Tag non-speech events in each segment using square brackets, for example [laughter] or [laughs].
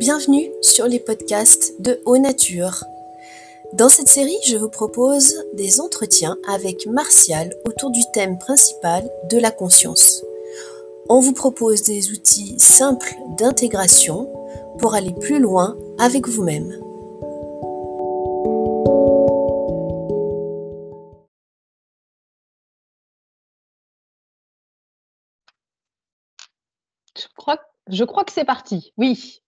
Bienvenue sur les podcasts de Haut Nature. Dans cette série, je vous propose des entretiens avec Martial autour du thème principal de la conscience. On vous propose des outils simples d'intégration pour aller plus loin avec vous-même. Je crois, je crois que c'est parti. Oui.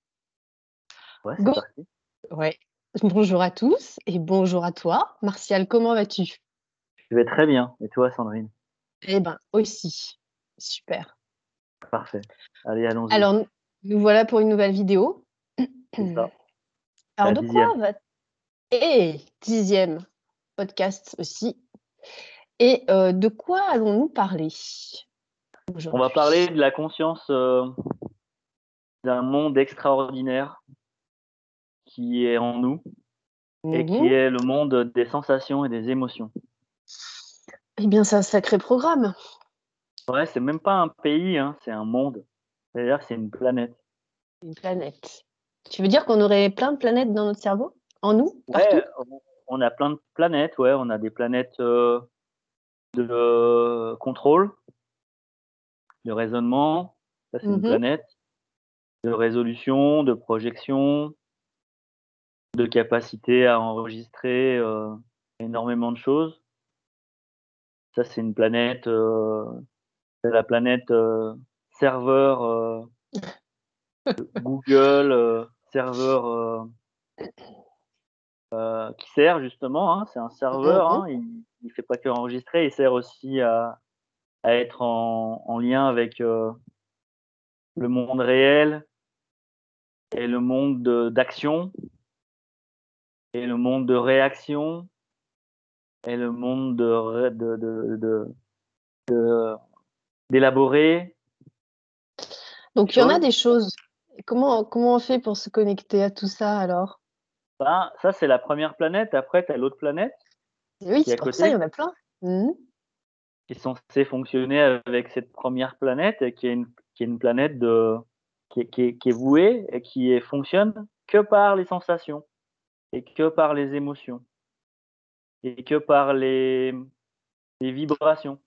Ouais, c'est Go. parti. Ouais. Bonjour à tous et bonjour à toi. Martial, comment vas-tu? Je vais très bien. Et toi, Sandrine? Eh ben, aussi. Super. Parfait. Allez, allons-y. Alors, nous- voilà pour une nouvelle vidéo. C'est ça. [clears throat] Alors, La de quoi va... Et dixième podcast aussi. Et euh, de quoi allons-nous parler On va parler de la conscience euh, d'un monde extraordinaire qui est en nous et Mhm. qui est le monde des sensations et des émotions. Eh bien, c'est un sacré programme. Ouais, c'est même pas un pays, hein, c'est un monde. C'est-à-dire c'est une planète. Une planète. Tu veux dire qu'on aurait plein de planètes dans notre cerveau? En nous? Partout? Ouais, on- on a plein de planètes, ouais, on a des planètes euh, de euh, contrôle, de raisonnement, ça c'est une Mhm. planète, de résolution, de projection, de capacité à enregistrer euh, énormément de choses. Ça c'est une planète, euh, c'est la planète euh, serveur [laughs] Google, serveur qui sert justement, hein, c'est un serveur, Mhm. hein, il, il fait pas que enregistrer, il sert aussi à, à être en, en lien avec le monde réel et le monde de- d'action et le monde de réaction et le monde de ré- de- de- de- de- d'élaborer. Donc, il y en a des choses. Comment, comment on fait pour se connecter à tout ça alors? Ben, ça c'est la première planète. Après tu as l'autre planète Oui, est à c'est pour côté ça, il y en a plein. Mhm. qui est censée fonctionner avec cette première planète, qui est une, qui est une planète de, qui, est, qui, est, qui est vouée et qui fonctionne que par les sensations et que par les émotions et que par les, les vibrations,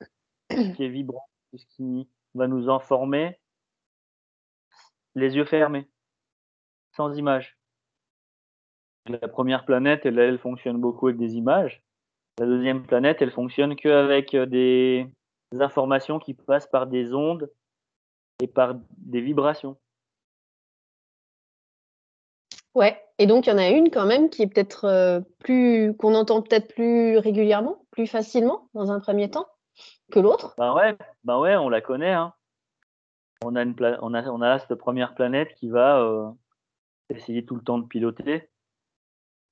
ce [coughs] qui est vibrant, ce qui va nous informer les yeux fermés, sans images. La première planète, elle, elle fonctionne beaucoup avec des images. La deuxième planète, elle fonctionne qu'avec euh, des informations qui passent par des ondes et par des vibrations. Ouais. Et donc, il y en a une quand même qui est peut-être euh, plus. qu'on entend peut-être plus régulièrement, plus facilement dans un premier temps que l'autre. Ben ouais, ben ouais, on la connaît. Hein. On a une pla- on a on a cette première planète qui va euh, essayer tout le temps de piloter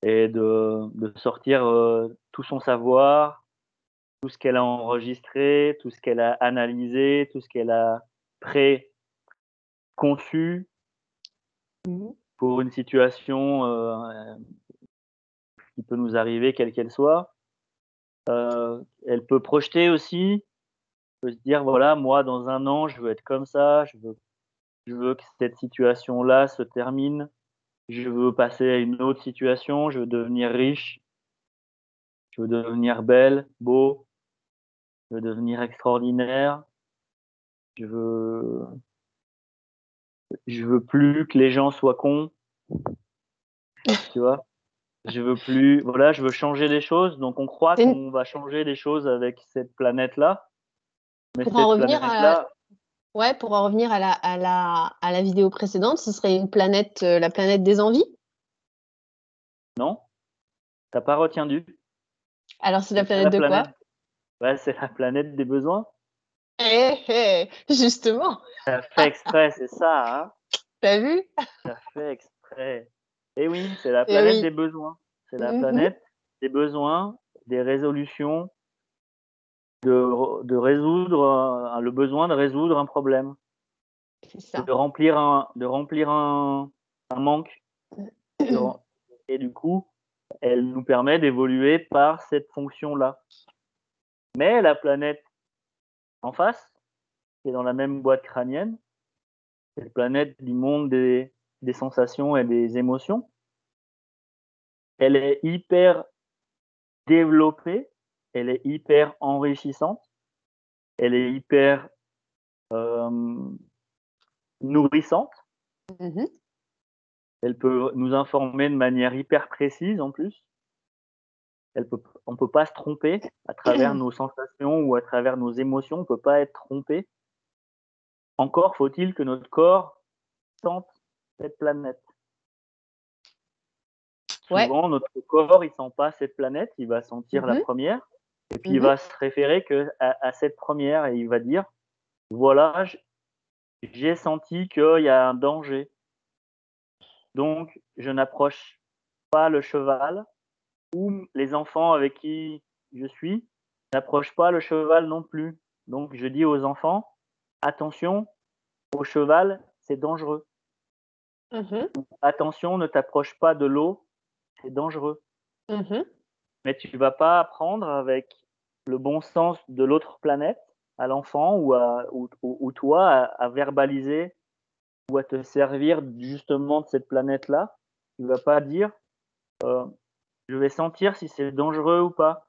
et de, de sortir euh, tout son savoir, tout ce qu'elle a enregistré, tout ce qu'elle a analysé, tout ce qu'elle a pré-conçu Mhm. Pour une situation euh, qui peut nous arriver, quelle qu'elle soit. Euh, elle peut projeter aussi, peut se dire voilà, moi dans un an, je veux être comme ça, je veux, je veux que cette situation-là se termine, je veux passer à une autre situation, je veux devenir riche, je veux devenir belle, beau, je veux devenir extraordinaire, je veux, je veux plus que les gens soient cons, tu vois? Je veux plus, voilà, je veux changer les choses. Donc on croit une- qu'on va changer les choses avec cette planète-là. Mais Pour cette en revenir à la- Ouais, pour en revenir à la, à la, à la vidéo précédente, ce serait une planète, euh, la planète des envies? non, t'as pas retenu? Alors, c'est la planète de quoi? c'est la planète des besoins. Eh, eh, Justement, T'as fait exprès, c'est ça, hein t'as vu? T'as fait exprès. Et oui, c'est la Eh planète oui. des besoins. C'est la Mhm. planète des besoins, des résolutions, de, de résoudre un- le besoin de résoudre un problème, ça. de remplir un, de remplir un, un manque. Et du coup, elle nous permet d'évoluer par cette fonction-là. Mais la planète en face, qui est dans la même boîte crânienne, cette planète du monde des, des sensations et des émotions. Elle est hyper développée, elle est hyper enrichissante, elle est hyper euh, nourrissante. Mmh Elle peut nous informer de manière hyper précise en plus. Elle peut, on ne peut pas se tromper à travers [clears throat] nos sensations ou à travers nos émotions, on ne peut pas être trompé. Encore faut-il que notre corps sente cette planète. Ouais. Souvent, notre corps, il sent pas cette planète, il va sentir la Mhm. première, et puis il Mhm. va se référer que à, à cette première, et il va dire, voilà, j'ai senti qu'il y a un danger. Donc, je n'approche pas le cheval, ou les enfants avec qui je suis n'approchent pas le cheval non plus. Donc, je dis aux enfants, attention, au cheval, c'est dangereux. Mmh Attention, ne t'approche pas de l'eau, c'est dangereux. Mmh Mais tu vas pas apprendre avec le bon sens de l'autre planète à l'enfant ou, à, ou, ou- ou toi à, à verbaliser ou à te servir justement de cette planète-là. Tu vas pas dire euh, je vais sentir si c'est dangereux ou pas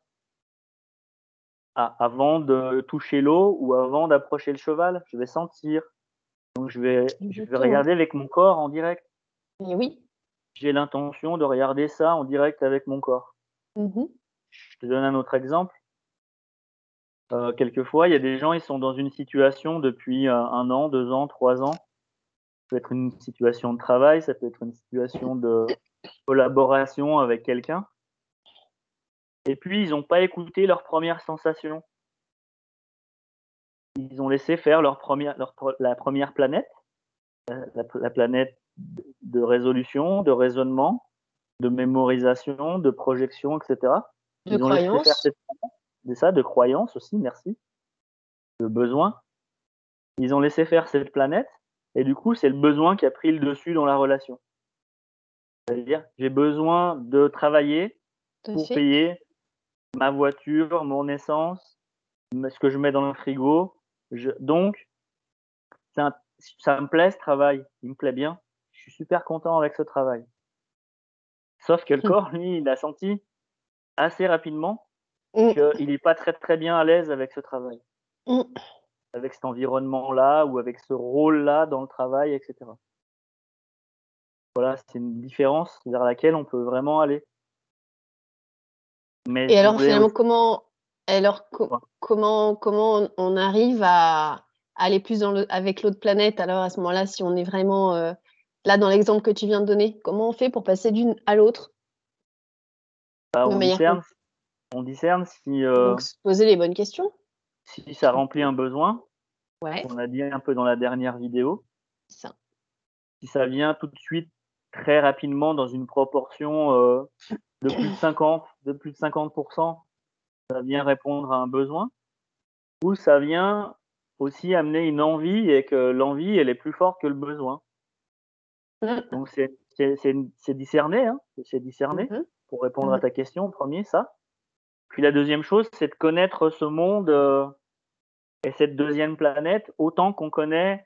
Ah, avant de toucher l'eau ou avant d'approcher le cheval. Je vais sentir. Donc je vais, je vais regarder avec mon corps en direct. Et oui. J'ai l'intention de regarder ça en direct avec mon corps. Mmh Je te donne un autre exemple. Euh, quelquefois, il y a des gens, ils sont dans une situation depuis euh, un an, deux ans, trois ans. Ça peut être une situation de travail, ça peut être une situation de collaboration avec quelqu'un. Et puis, ils n'ont pas écouté leur première sensation. Ils ont laissé faire leur première, leur, la première planète, la, la- la planète de résolution, de raisonnement, de mémorisation, de projection, etc. De Ils faire croyance. de ça, de croyance aussi, merci, de besoin. Ils ont laissé faire cette planète, et du coup, c'est le besoin qui a pris le dessus dans la relation. C'est-à-dire, j'ai besoin de travailler pour fait. payer ma voiture, mon essence, ce que je mets dans le frigo. Je... Donc, un- ça me plaît ce travail, il me plaît bien. Je suis super content avec ce travail. Sauf que le [laughs] corps, lui, il a senti assez rapidement Mmh. qu'il n'est pas très très bien à l'aise avec ce travail, Mmh. avec cet environnement-là ou avec ce rôle-là dans le travail, etc. Voilà, c'est une différence vers laquelle on peut vraiment aller. Mais Et alors finalement, comment, alors co- Ouais. comment, comment on- arrive à aller plus dans le, avec l'autre planète? Alors à ce moment-là, si on est vraiment euh, là dans l'exemple que tu viens de donner, comment on fait pour passer d'une à l'autre? Bah, on, discerne, on discerne si, euh, Donc se poser les bonnes questions. si ça remplit un besoin, Ouais, on a dit un peu dans la dernière vidéo, ça. si ça vient tout de suite très rapidement dans une proportion euh, de plus de 50, de plus de 50%, ça vient répondre à un besoin, ou ça vient aussi amener une envie et que l'envie elle est plus forte que le besoin. Mm. Donc c'est discerné, hein, c'est discerné Mhm. pour répondre à Mhm. ta question. Premier ça. Puis la deuxième chose, c'est de connaître ce monde euh, et cette deuxième planète autant qu'on connaît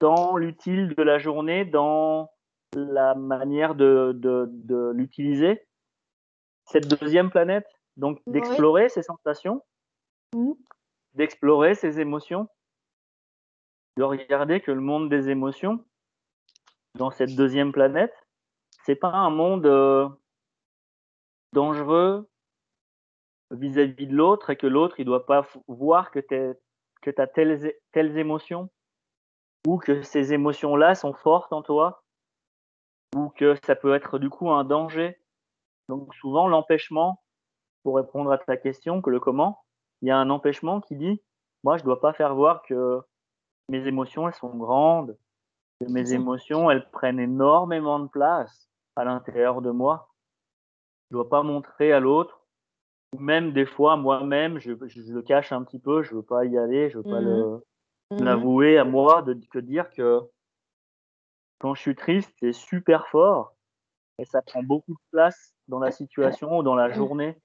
dans l'utile de la journée, dans la manière de, de, de l'utiliser. Cette deuxième planète, donc d'explorer ses sensations, Mhm. d'explorer ses émotions, de regarder que le monde des émotions, dans cette deuxième planète, c'est pas un monde euh, dangereux vis-à-vis de l'autre et que l'autre il doit pas voir que tu que as telles, telles émotions ou que ces émotions-là sont fortes en toi ou que ça peut être du coup un danger. Donc souvent l'empêchement, pour répondre à ta question, que le comment, il y a un empêchement qui dit, moi je dois pas faire voir que mes émotions elles sont grandes, que mes émotions elles prennent énormément de place à l'intérieur de moi. Je dois pas montrer à l'autre, ou même des fois moi-même, je, je, je le cache un petit peu, je veux pas y aller, je veux pas le Mhm. l'avouer à moi, de que dire que quand je suis triste, c'est super fort et ça prend beaucoup de place dans la situation ou dans la journée.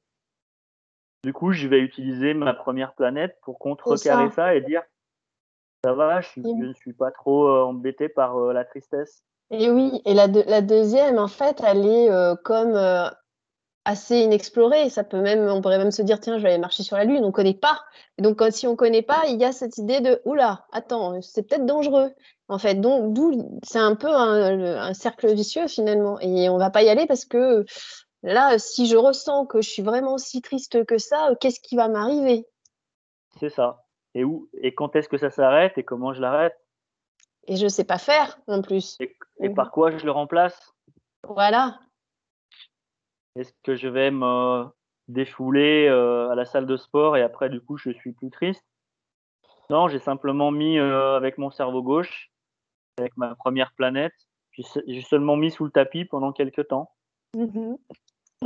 Du coup, je vais utiliser ma première planète pour contrecarrer ça. ça. et dire ça va, je, suis- je ne suis pas trop euh, embêté par euh, la tristesse. Et oui, et la, la deuxième, en fait, elle est euh, comme assez inexplorée. Ça peut même, on pourrait même se dire, tiens, je vais aller marcher sur la Lune, on ne connaît pas. Et donc, si on ne connaît pas, il y a cette idée de, oula, attends, c'est peut-être dangereux. En fait, donc, d'où, c'est un peu un, cercle vicieux finalement. Et on ne va pas y aller parce que là, si je ressens que je suis vraiment si triste que ça, qu'est-ce qui va m'arriver? C'est ça. Et où et quand est-ce que ça s'arrête et comment je l'arrête? Et je ne sais pas faire en plus. Et, par quoi je le remplace? Voilà. Est-ce que je vais me défouler euh, à la salle de sport et après du coup je suis plus triste? Non, j'ai simplement mis euh, avec mon cerveau gauche, avec ma première planète, j'ai seulement mis sous le tapis pendant quelques temps. Mmh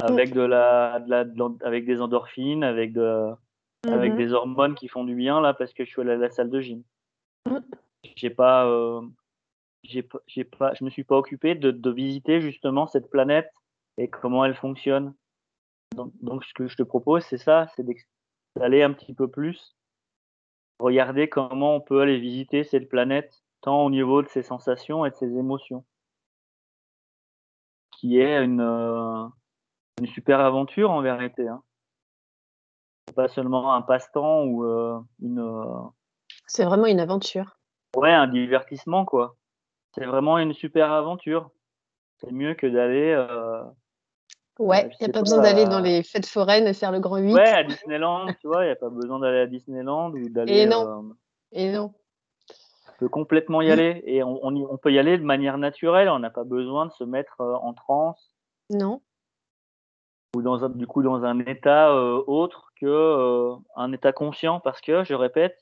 avec de la, de la avec des endorphines, avec de avec mmh des hormones qui font du bien là parce que je suis allé à la salle de gym. Mmh. J'ai pas, euh, j'ai pas, je me suis pas occupé de, de, visiter justement cette planète et comment elle fonctionne. Donc, donc ce que je te propose, c'est ça, c'est d'aller un petit peu plus, regarder comment on peut aller visiter cette planète, tant au niveau de ses sensations et de ses émotions, qui est une, euh, une super aventure en vérité. Hein pas seulement un passe-temps ou euh, une. Euh, c'est vraiment une aventure. Ouais, un divertissement, quoi. C'est vraiment une super aventure. C'est mieux que d'aller. Euh, ouais, il n'y a pas, besoin d'aller dans les fêtes foraines et faire le grand 8. Ouais, à Disneyland, tu vois, il n'y a pas besoin d'aller à Disneyland ou d'aller. Et non. Et non. On peut complètement y aller et on, on peut y aller de manière naturelle. On n'a pas besoin de se mettre en transe. Non ou dans un, du coup dans un état euh, autre que euh, un état conscient parce que je répète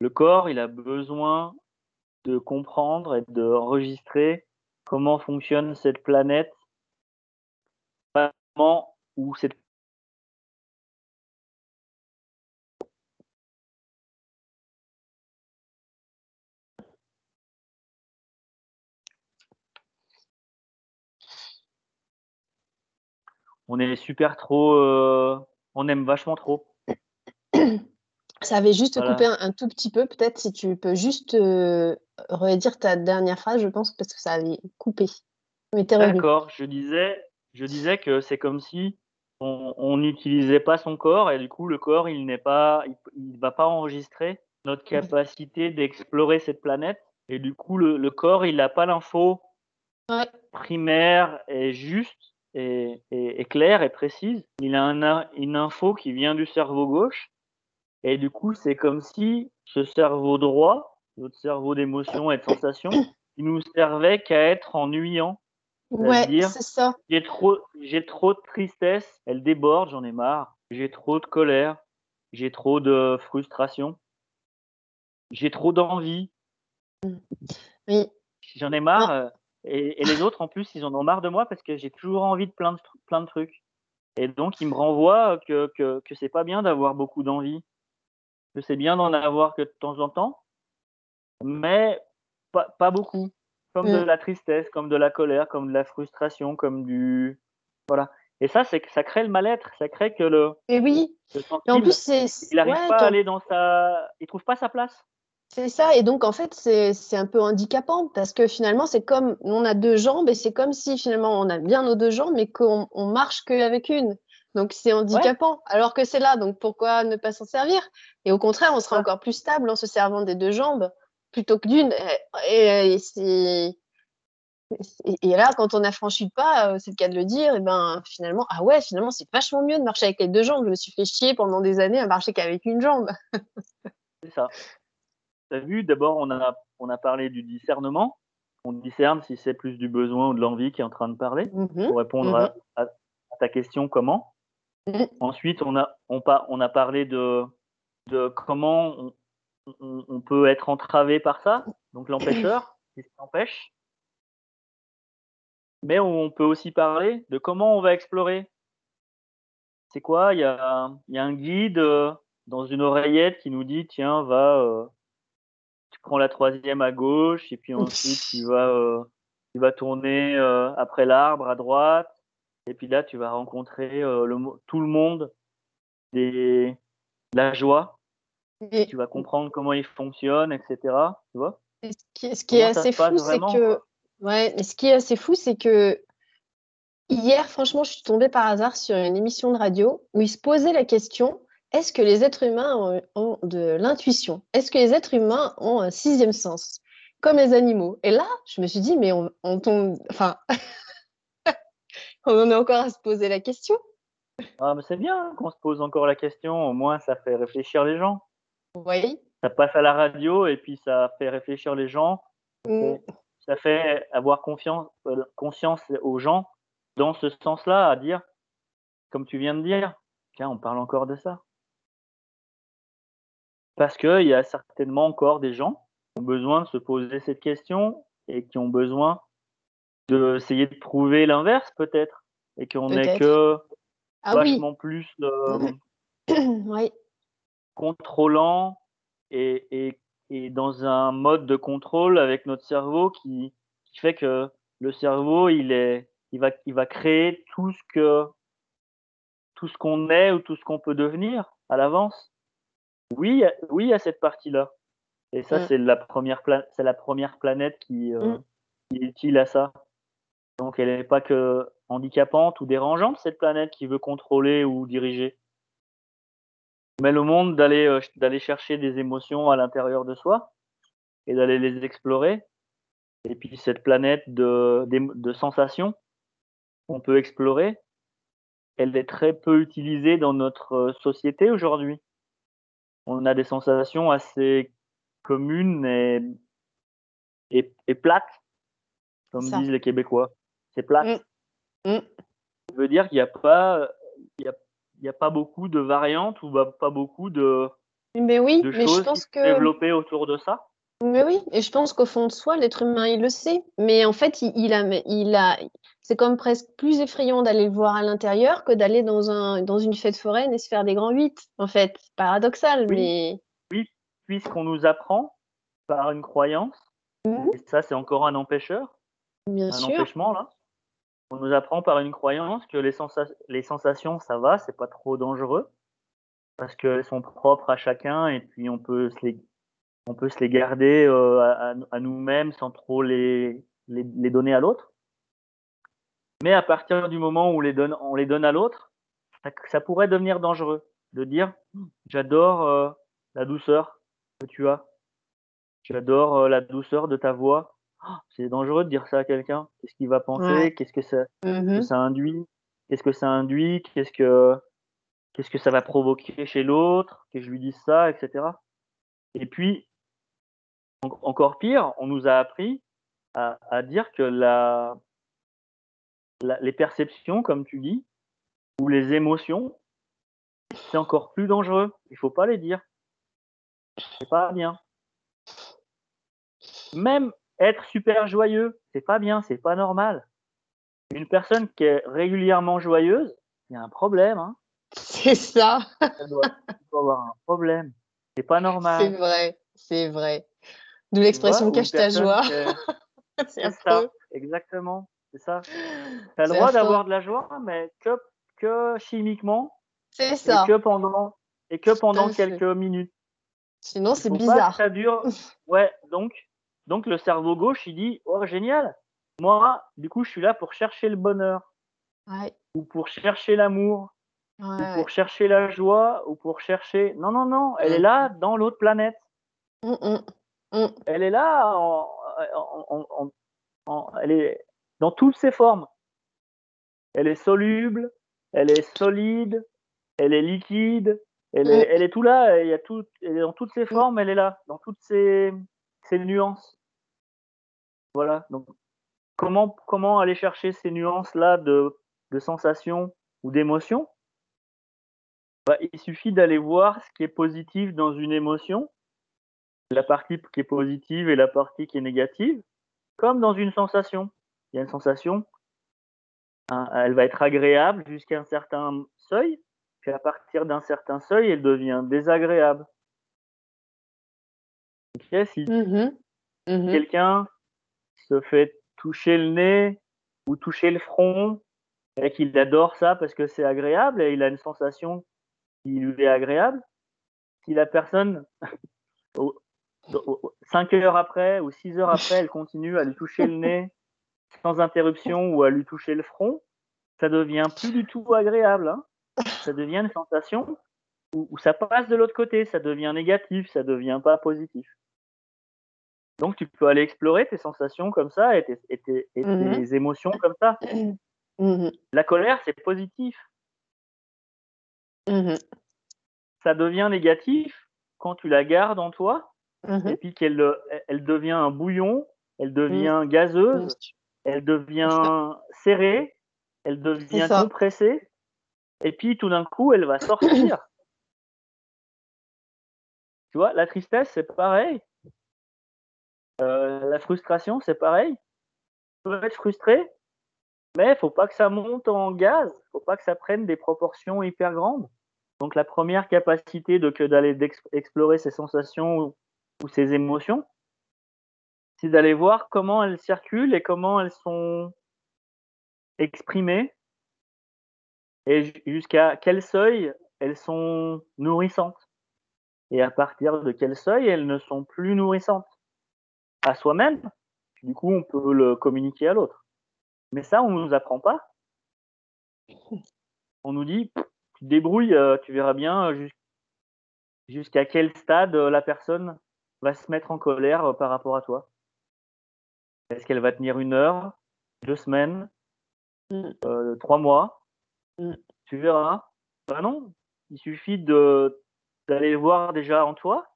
le corps il a besoin de comprendre et de enregistrer comment fonctionne cette planète où cette on est super trop, euh, on aime vachement trop. [coughs] Ça avait juste coupé un, tout petit peu, peut-être si tu peux juste euh, redire ta dernière phrase, je pense, parce que ça avait coupé. D'accord, je disais, je disais que c'est comme si on n'utilisait pas son corps et du coup le corps il n'est pas, il, va pas enregistrer notre capacité d'explorer cette planète et du coup le, corps il n'a pas l'info primaire et juste est, claire et précise. Il a une info qui vient du cerveau gauche. Et du coup, c'est comme si ce cerveau droit, notre cerveau d'émotion et de sensation, il nous servait qu'à être ennuyant. Ouais, c'est ça. J'ai trop, j'ai trop de tristesse, elle déborde, j'en ai marre. J'ai trop de colère, j'ai trop de frustration, j'ai trop d'envie. Oui. J'en ai marre. Euh, et, les autres, en plus, ils en ont marre de moi parce que j'ai toujours envie de plein de, plein de trucs. Et donc, ils me renvoient que, que, que c'est pas bien d'avoir beaucoup d'envie, que c'est bien d'en avoir que de temps en temps, mais pas, pas beaucoup. Comme de mm. la tristesse, comme de la colère, comme de la frustration, comme du. Voilà. Et ça, c'est que ça crée le mal-être, ça crée que le. Et oui. et en plus, c'est. Il n'arrive pas à aller dans sa. Il trouve pas sa place. C'est ça, et donc en fait, c'est un peu handicapant parce que finalement, c'est comme on a deux jambes et c'est comme si finalement on a bien nos deux jambes mais qu'on on marche qu'avec une. Donc c'est handicapant, alors que c'est là, donc pourquoi ne pas s'en servir? Et au contraire, on sera encore plus stable en se servant des deux jambes plutôt que d'une. Et, et, et, là, quand on a franchi le pas, euh, c'est le cas de le dire, et ben finalement, ah ouais, finalement, c'est vachement mieux de marcher avec les deux jambes. Je me suis fait chier pendant des années à marcher qu'avec une jambe. [laughs] c'est ça tu as vu, d'abord, on a, on a parlé du discernement. On discerne si c'est plus du besoin ou de l'envie qui est en train de parler, mm-hmm. pour répondre mm-hmm. à, ta question comment. Mm-hmm. Ensuite, on a, on, on a parlé de, de comment on, on, peut être entravé par ça, donc l'empêcheur, [coughs] qui s'empêche. Mais on peut aussi parler de comment on va explorer. C'est quoi? Il y a, y a, un guide euh, dans une oreillette qui nous dit tiens, va, euh, prends la troisième à gauche et puis ensuite tu vas, euh, tu vas tourner après l'arbre à droite. Et puis là, tu vas rencontrer le, tout le monde, des, la joie. Tu vas comprendre comment il fonctionne, etc. Tu vois ce qui, est, assez fou, c'est que Ouais, mais ce qui est assez fou, c'est que hier, franchement, je suis tombée par hasard sur une émission de radio où ils se posaient la question est-ce que les êtres humains ont, de l'intuition? Est-ce que les êtres humains ont un sixième sens Comme les animaux? Et là, je me suis dit mais on, on tombe. Enfin, [laughs] on en est encore à se poser la question. Ah, mais c'est bien qu'on se pose encore la question, au moins ça fait réfléchir les gens. Oui. Ça passe à la radio et puis ça fait réfléchir les gens. Mm. Ça fait avoir confiance, euh, conscience aux gens dans ce sens-là, à dire, comme tu viens de dire, tiens, on parle encore de ça. Parce qu'il y a certainement encore des gens qui ont besoin de se poser cette question et qui ont besoin d'essayer de prouver l'inverse peut-être et qu'on n'est que ah vachement plus euh, [coughs] contrôlant et, et, dans un mode de contrôle avec notre cerveau qui, qui fait que le cerveau il est il va il va créer tout ce que tout ce qu'on est ou tout ce qu'on peut devenir à l'avance. Oui, oui, a cette partie-là. Et ça, mm. c'est la première c'est la première planète qui, euh, mm. qui est utile à ça. Donc, elle n'est pas que handicapante ou dérangeante, cette planète qui veut contrôler ou diriger. Mais le monde d'aller euh, d'aller chercher des émotions à l'intérieur de soi et d'aller les explorer. Et puis cette planète de, de, sensations qu'on peut explorer, elle est très peu utilisée dans notre euh, société aujourd'hui. On a des sensations assez communes et, et, plates, comme disent les Québécois. C'est plate. Mm. Mm. Ça veut dire qu'il n'y a pas, il y a, pas beaucoup de variantes ou pas beaucoup de, mais oui, mais je pense que... développées autour de ça? Mais oui, et je pense qu'au fond de soi, l'être humain, il le sait. Mais en fait, il, a, il a, c'est comme presque plus effrayant d'aller le voir à l'intérieur que d'aller dans, un, dans une fête foraine et se faire des grands huit. En fait, paradoxal, mais. Oui, puisqu'on nous apprend par une croyance, mmh. et ça, c'est encore un empêcheur, Bien un sûr. empêchement là. On nous apprend par une croyance que les, sensations, ça va, c'est pas trop dangereux, parce qu'elles sont propres à chacun et puis on peut se les, on peut se les garder euh, à, nous-mêmes sans trop les, les, donner à l'autre. Mais à partir du moment où on les donne, on les donne à l'autre, ça, pourrait devenir dangereux de dire j'adore euh, la douceur que tu as, j'adore euh, la douceur de ta voix, Oh, c'est dangereux de dire ça à quelqu'un. Qu'est-ce qu'il va penser? Qu'est-ce que ça, mmh ça induit? Qu'est-ce que ça induit? Qu'est-ce que qu'est-ce que ça va provoquer chez l'autre? Que je lui dise ça, etc. Et puis encore pire, on nous a appris à, à dire que la, les perceptions, comme tu dis, ou les émotions, c'est encore plus dangereux. Il faut pas les dire. C'est pas bien. Même être super joyeux, c'est pas bien, c'est pas normal. Une personne qui est régulièrement joyeuse, il y a un problème. Hein. C'est ça. Elle doit, [laughs] avoir un problème. C'est pas normal. C'est vrai, c'est vrai. D'où l'expression cache ta joie. [laughs] c'est ça, exactement. C'est ça. Tu as le droit d'avoir de la joie, mais que, que chimiquement. C'est ça. Et que pendant, et que pendant quelques minutes. Sinon, c'est bizarre. ça dure. [laughs] Ouais, donc, donc le cerveau gauche, il dit Oh, génial Moi, du coup, je suis là pour chercher le bonheur. Ou pour chercher l'amour. Ou pour chercher la joie. Ou pour chercher. Non, non, non. Elle est là dans l'autre planète. Mmh, mmh. Elle est là elle est dans toutes ses formes. Elle est soluble, elle est solide, elle est liquide, elle est, elle est tout là, il y a tout, elle est dans toutes ses formes, elle est là, dans toutes ses, ses nuances. Voilà. Donc, comment, comment aller chercher ces nuances-là de, de sensations ou d'émotions? Bah, Il suffit d'aller voir ce qui est positif dans une émotion, la partie qui est positive et la partie qui est négative, comme dans une sensation. Il y a une sensation, hein, elle va être agréable jusqu'à un certain seuil, puis à partir d'un certain seuil, elle devient désagréable. si mmh mmh quelqu'un se fait toucher le nez ou toucher le front et qu'il adore ça parce que c'est agréable et il a une sensation qui lui est agréable. Si la personne, [laughs] cinq heures après ou six heures après, elle continue à lui toucher le nez sans interruption ou à lui toucher le front, ça devient plus du tout agréable. Hein. Ça devient une sensation où, ça passe de l'autre côté, ça devient négatif, ça devient pas positif. Donc tu peux aller explorer tes sensations comme ça et tes, mmh émotions comme ça. Mmh [clears throat] La colère, c'est positif. Mmh ça devient négatif quand tu la gardes en toi et puis qu'elle elle devient un bouillon, elle devient gazeuse, elle devient serrée, elle devient compressée et puis tout d'un coup, elle va sortir. [clears throat] tu vois, la tristesse, c'est pareil. Euh, la frustration, c'est pareil. Tu peux être frustré, mais il faut pas que ça monte en gaz. faut pas que ça prenne des proportions hyper grandes. Donc la première capacité d'aller explorer ces sensations ou, ou ces émotions, c'est d'aller voir comment elles circulent et comment elles sont exprimées et jusqu'à quel seuil elles sont nourrissantes et à partir de quel seuil elles ne sont plus nourrissantes à soi-même. Du coup, on peut le communiquer à l'autre. Mais ça, on ne nous apprend pas. On nous dit, tu te débrouilles, euh, tu verras bien euh, jusqu'à quel stade euh, la personne va se mettre en colère par rapport à toi. Est-ce qu'elle va tenir une heure, deux semaines, mm. trois mois? Mm. Tu verras. Ben non, il suffit d'aller le voir déjà en toi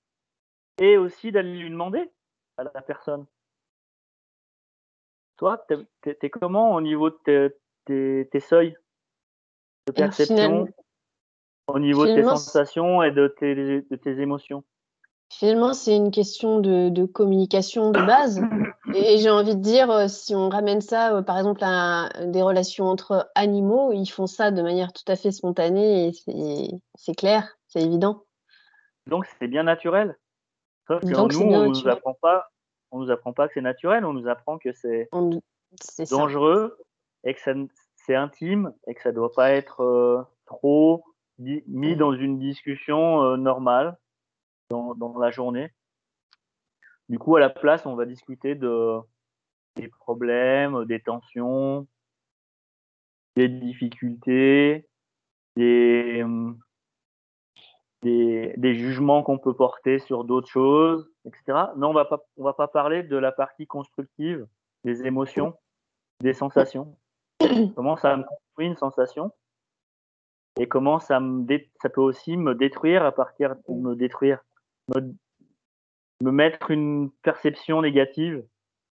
et aussi d'aller lui demander à la personne. Toi, t'es es comment au niveau de tes, tes, seuils de perception, au niveau de tes sensations et de tes, de tes émotions? Finalement, c'est une question de, de, communication de base. Et j'ai envie de dire, euh, si on ramène ça, euh, par exemple, à des relations entre animaux, ils font ça de manière tout à fait spontanée et c'est clair, c'est évident. Donc c'est bien naturel? Sauf que nous, on nous apprend pas, on nous apprend pas que c'est naturel, on nous apprend que c'est dangereux et que c'est intime et que ça doit pas être euh, trop mis mm. dans une discussion euh, normale dans, dans, la journée. Du coup, à la place, on va discuter de des problèmes, des tensions, des difficultés, des, des, jugements qu'on peut porter sur d'autres choses, etc. Non, on va pas, on va pas parler de la partie constructive, des émotions, des sensations. [coughs] comment ça me construit une sensation et comment ça me ça peut aussi me détruire à partir de me détruire, me, me mettre une perception négative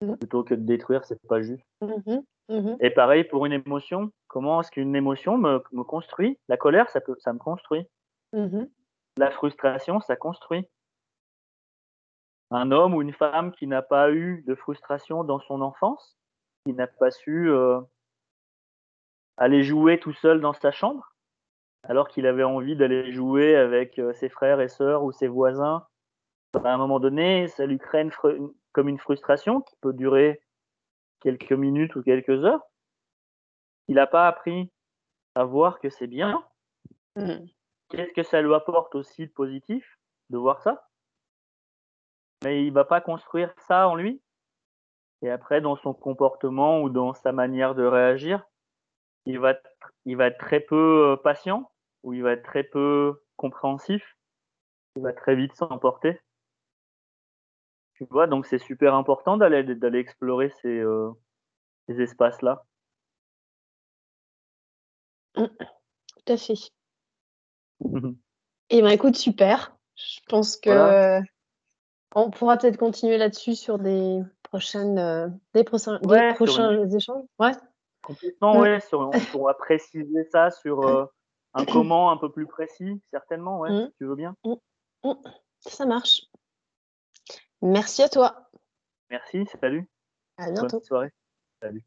mmh. plutôt que de détruire, c'est pas juste. Mmh mmh et pareil pour une émotion, comment est-ce qu'une émotion me, me, construit? La colère, ça peut, ça me construit. La frustration, ça construit. Un homme ou une femme qui n'a pas eu de frustration dans son enfance, qui n'a pas su euh, aller jouer tout seul dans sa chambre, alors qu'il avait envie d'aller jouer avec euh, ses frères et sœurs ou ses voisins, à un moment donné, ça lui crée comme une frustration qui peut durer quelques minutes ou quelques heures. Il n'a pas appris à voir que c'est bien. Mmh. Qu'est-ce que ça lui apporte aussi de positif de voir ça? Mais il va pas construire ça en lui? Et après, dans son comportement ou dans sa manière de réagir, il va, il va être très peu euh, patient ou il va être très peu compréhensif? Il va très vite s'emporter? Tu vois, donc c'est super important d'aller d'aller explorer ces, euh, ces espaces-là. Mmh. Tout à fait. Et ben écoute, super. Je pense que on pourra peut-être continuer là-dessus sur des prochaines, euh, des, prochains, des prochains échanges. Ouais. Complètement, ouais. on pourra préciser ça sur euh, un [clears throat] comment un peu plus précis, certainement, ouais, mmh. si tu veux bien. Mmh. Mmh. Ça marche. Merci à toi. Merci, salut. À bientôt. Bonne soirée. Salut.